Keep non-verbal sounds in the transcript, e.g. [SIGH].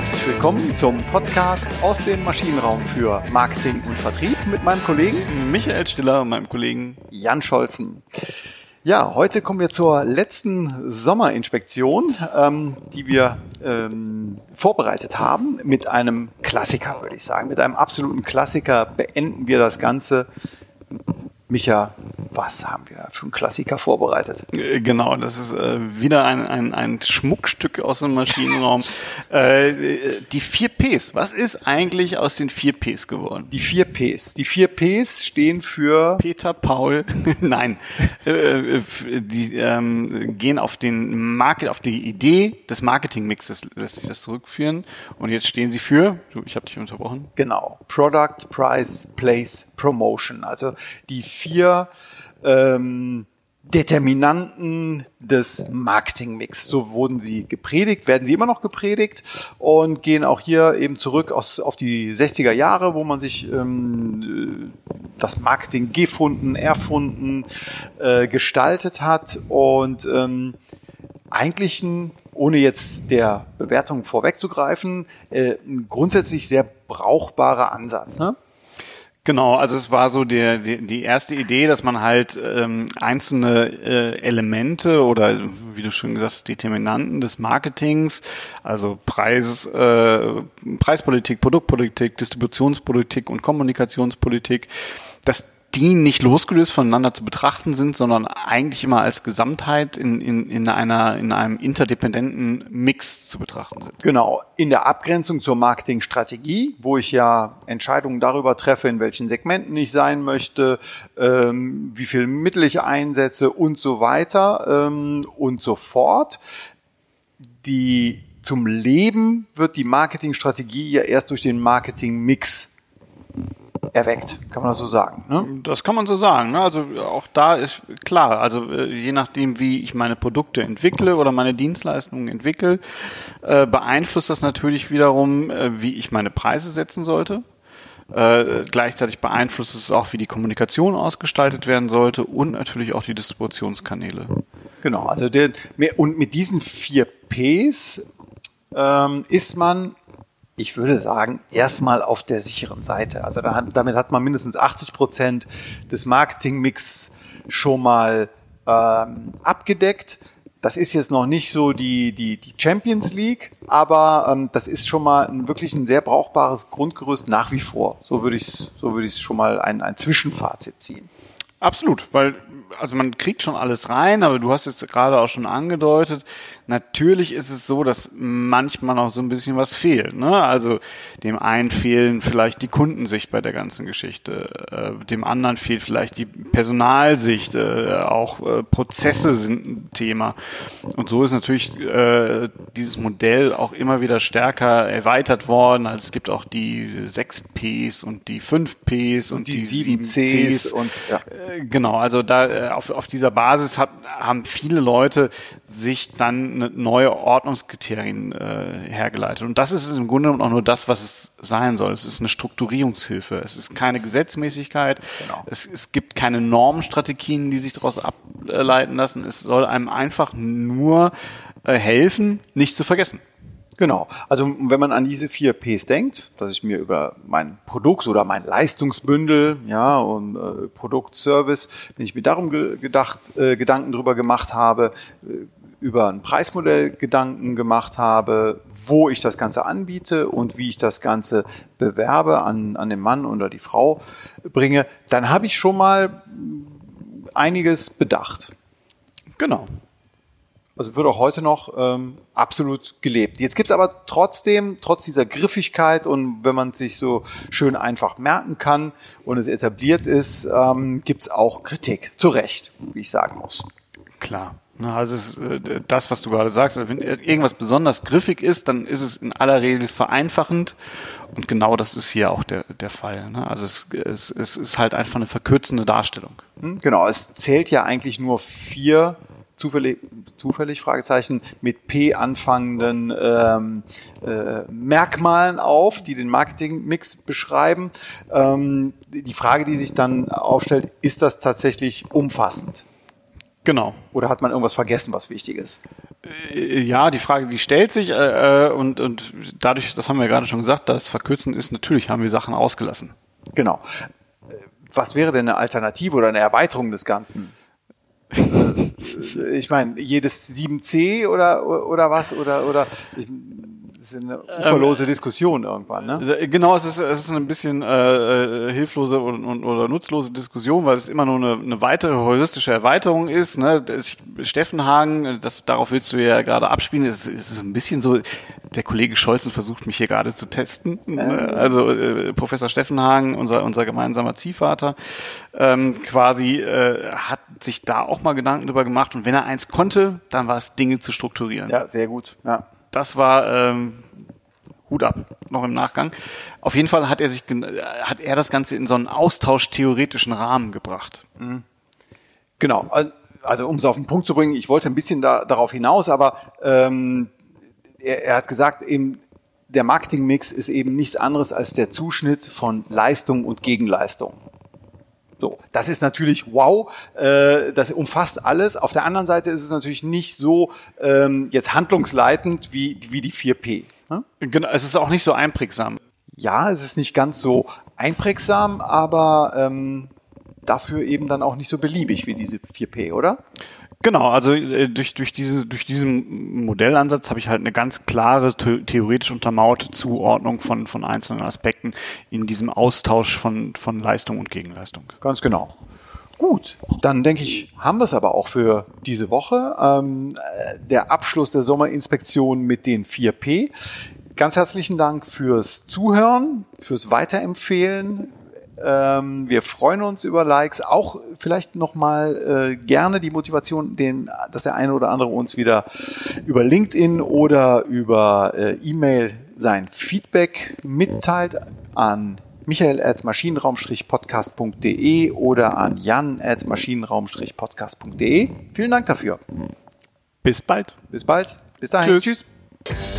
Herzlich willkommen zum Podcast aus dem Maschinenraum für Marketing und Vertrieb mit meinem Kollegen Michael Stiller und meinem Kollegen Jan Scholzen. Ja, heute kommen wir zur letzten Sommerinspektion, ähm, die wir ähm, vorbereitet haben. Mit einem Klassiker, würde ich sagen. Mit einem absoluten Klassiker beenden wir das Ganze. Micha, was haben wir für einen Klassiker vorbereitet? Äh, genau, das ist äh, wieder ein, ein, ein Schmuckstück aus dem Maschinenraum. [LAUGHS] äh, die vier Ps. Was ist eigentlich aus den vier Ps geworden? Die vier Ps. Die vier Ps stehen für Peter, Paul. [LAUGHS] Nein, äh, äh, die ähm, gehen auf den Market, auf die Idee des Marketingmixes lässt sich das zurückführen. Und jetzt stehen sie für. Ich habe dich unterbrochen. Genau. Product, Price, Place, Promotion. Also die vier ähm, Determinanten des Marketingmix. So wurden sie gepredigt, werden sie immer noch gepredigt und gehen auch hier eben zurück aus, auf die 60er Jahre, wo man sich ähm, das Marketing gefunden, erfunden, äh, gestaltet hat und ähm, eigentlich ein, ohne jetzt der Bewertung vorwegzugreifen, äh, ein grundsätzlich sehr brauchbarer Ansatz. Ne? Genau, also es war so der, die, die erste Idee, dass man halt ähm, einzelne äh, Elemente oder wie du schon gesagt hast, Determinanten des Marketings, also Preis, äh, Preispolitik, Produktpolitik, Distributionspolitik und Kommunikationspolitik, dass die nicht losgelöst voneinander zu betrachten sind, sondern eigentlich immer als Gesamtheit in, in, in, einer, in einem interdependenten Mix zu betrachten sind. Genau, in der Abgrenzung zur Marketingstrategie, wo ich ja Entscheidungen darüber treffe, in welchen Segmenten ich sein möchte, ähm, wie viel Mittel ich einsetze und so weiter ähm, und so fort. Die zum Leben wird die Marketingstrategie ja erst durch den Marketingmix erweckt, kann man das so sagen? Ne? Das kann man so sagen. Ne? Also auch da ist klar, also äh, je nachdem, wie ich meine Produkte entwickle oder meine Dienstleistungen entwickle, äh, beeinflusst das natürlich wiederum, äh, wie ich meine Preise setzen sollte. Äh, gleichzeitig beeinflusst es auch, wie die Kommunikation ausgestaltet werden sollte und natürlich auch die Distributionskanäle. Genau, also der, und mit diesen vier Ps ähm, ist man ich würde sagen, erstmal auf der sicheren Seite. Also damit hat man mindestens 80 Prozent des Marketingmix schon mal ähm, abgedeckt. Das ist jetzt noch nicht so die, die, die Champions League, aber ähm, das ist schon mal ein, wirklich ein sehr brauchbares Grundgerüst nach wie vor. So würde ich so würde ich schon mal ein, ein Zwischenfazit ziehen. Absolut, weil also man kriegt schon alles rein, aber du hast es gerade auch schon angedeutet. Natürlich ist es so, dass manchmal noch so ein bisschen was fehlt. Ne? Also dem einen fehlen vielleicht die Kundensicht bei der ganzen Geschichte, äh, dem anderen fehlt vielleicht die Personalsicht, äh, auch äh, Prozesse sind ein Thema. Und so ist natürlich dieses Modell auch immer wieder stärker erweitert worden. Also es gibt auch die 6 Ps und die 5 Ps und, und die, die 7 Cs. Cs. Und, ja. Genau, also da auf, auf dieser Basis hat, haben viele Leute sich dann neue Ordnungskriterien äh, hergeleitet. Und das ist im Grunde genommen auch nur das, was es sein soll. Es ist eine Strukturierungshilfe. Es ist keine Gesetzmäßigkeit. Genau. Es, es gibt keine Normstrategien, die sich daraus ableiten lassen. Es soll einem einfach nur äh, helfen, nicht zu vergessen. Genau. Also wenn man an diese vier Ps denkt, dass ich mir über mein Produkt oder mein Leistungsbündel, ja, und äh, Produkt, Service, wenn ich mir darum ge gedacht, äh, Gedanken drüber gemacht habe, äh, über ein Preismodell Gedanken gemacht habe, wo ich das Ganze anbiete und wie ich das Ganze bewerbe an, an den Mann oder die Frau bringe, dann habe ich schon mal einiges bedacht. Genau. Also wird auch heute noch ähm, absolut gelebt. Jetzt gibt's aber trotzdem, trotz dieser Griffigkeit und wenn man sich so schön einfach merken kann und es etabliert ist, ähm, gibt's auch Kritik. Zu Recht, wie ich sagen muss. Klar. Also es, äh, das, was du gerade sagst, wenn irgendwas besonders griffig ist, dann ist es in aller Regel vereinfachend und genau das ist hier auch der, der Fall. Ne? Also es, es, es ist halt einfach eine verkürzende Darstellung. Hm, genau, es zählt ja eigentlich nur vier zufällig, zufällig Fragezeichen mit P anfangenden ähm, äh, Merkmalen auf, die den Marketingmix beschreiben. Ähm, die Frage, die sich dann aufstellt, ist das tatsächlich umfassend? Genau. Oder hat man irgendwas vergessen, was wichtig ist? Äh, ja, die Frage, die stellt sich äh, äh, und, und dadurch, das haben wir ja gerade schon gesagt, das Verkürzen ist, natürlich haben wir Sachen ausgelassen. Genau. Was wäre denn eine Alternative oder eine Erweiterung des Ganzen? [LAUGHS] ich meine, jedes 7C oder, oder was? Oder, oder ich, das ist eine uferlose ähm, Diskussion irgendwann, ne? Äh, genau, es ist, es ist ein bisschen äh, äh hilflose und, und, oder nutzlose Diskussion, weil es immer nur eine, eine weitere heuristische Erweiterung ist. Ne? Steffenhagen, das, darauf willst du ja gerade abspielen, es ist ein bisschen so, der Kollege Scholzen versucht mich hier gerade zu testen. Ne? Also äh, Professor Steffenhagen, unser, unser gemeinsamer Ziehvater, ähm, quasi äh, hat sich da auch mal Gedanken drüber gemacht und wenn er eins konnte, dann war es Dinge zu strukturieren. Ja, sehr gut. Ja das war ähm, Hut ab, noch im Nachgang. Auf jeden Fall hat er sich hat er das Ganze in so einen austauschtheoretischen Rahmen gebracht. Mhm. Genau. Also um es auf den Punkt zu bringen, ich wollte ein bisschen da, darauf hinaus, aber ähm, er, er hat gesagt, eben der Marketingmix ist eben nichts anderes als der Zuschnitt von Leistung und Gegenleistung. So, das ist natürlich wow, äh, das umfasst alles. Auf der anderen Seite ist es natürlich nicht so ähm, jetzt handlungsleitend wie, wie die 4P. Ne? Genau, es ist auch nicht so einprägsam. Ja, es ist nicht ganz so einprägsam, aber ähm, dafür eben dann auch nicht so beliebig wie diese 4P, oder? Genau, also äh, durch, durch, diese, durch diesen Modellansatz habe ich halt eine ganz klare, theoretisch untermauerte Zuordnung von, von einzelnen Aspekten in diesem Austausch von, von Leistung und Gegenleistung. Ganz genau. Gut, dann denke ich, haben wir es aber auch für diese Woche. Ähm, der Abschluss der Sommerinspektion mit den 4P. Ganz herzlichen Dank fürs Zuhören, fürs Weiterempfehlen, ähm, wir freuen uns über Likes, auch vielleicht nochmal äh, gerne die Motivation, den, dass der eine oder andere uns wieder über LinkedIn oder über äh, E-Mail sein Feedback mitteilt an michael at maschinenraum-podcast.de oder an jan at maschinenraum-podcast.de. Vielen Dank dafür. Bis bald. Bis bald. Bis dahin. Tschüss. Tschüss.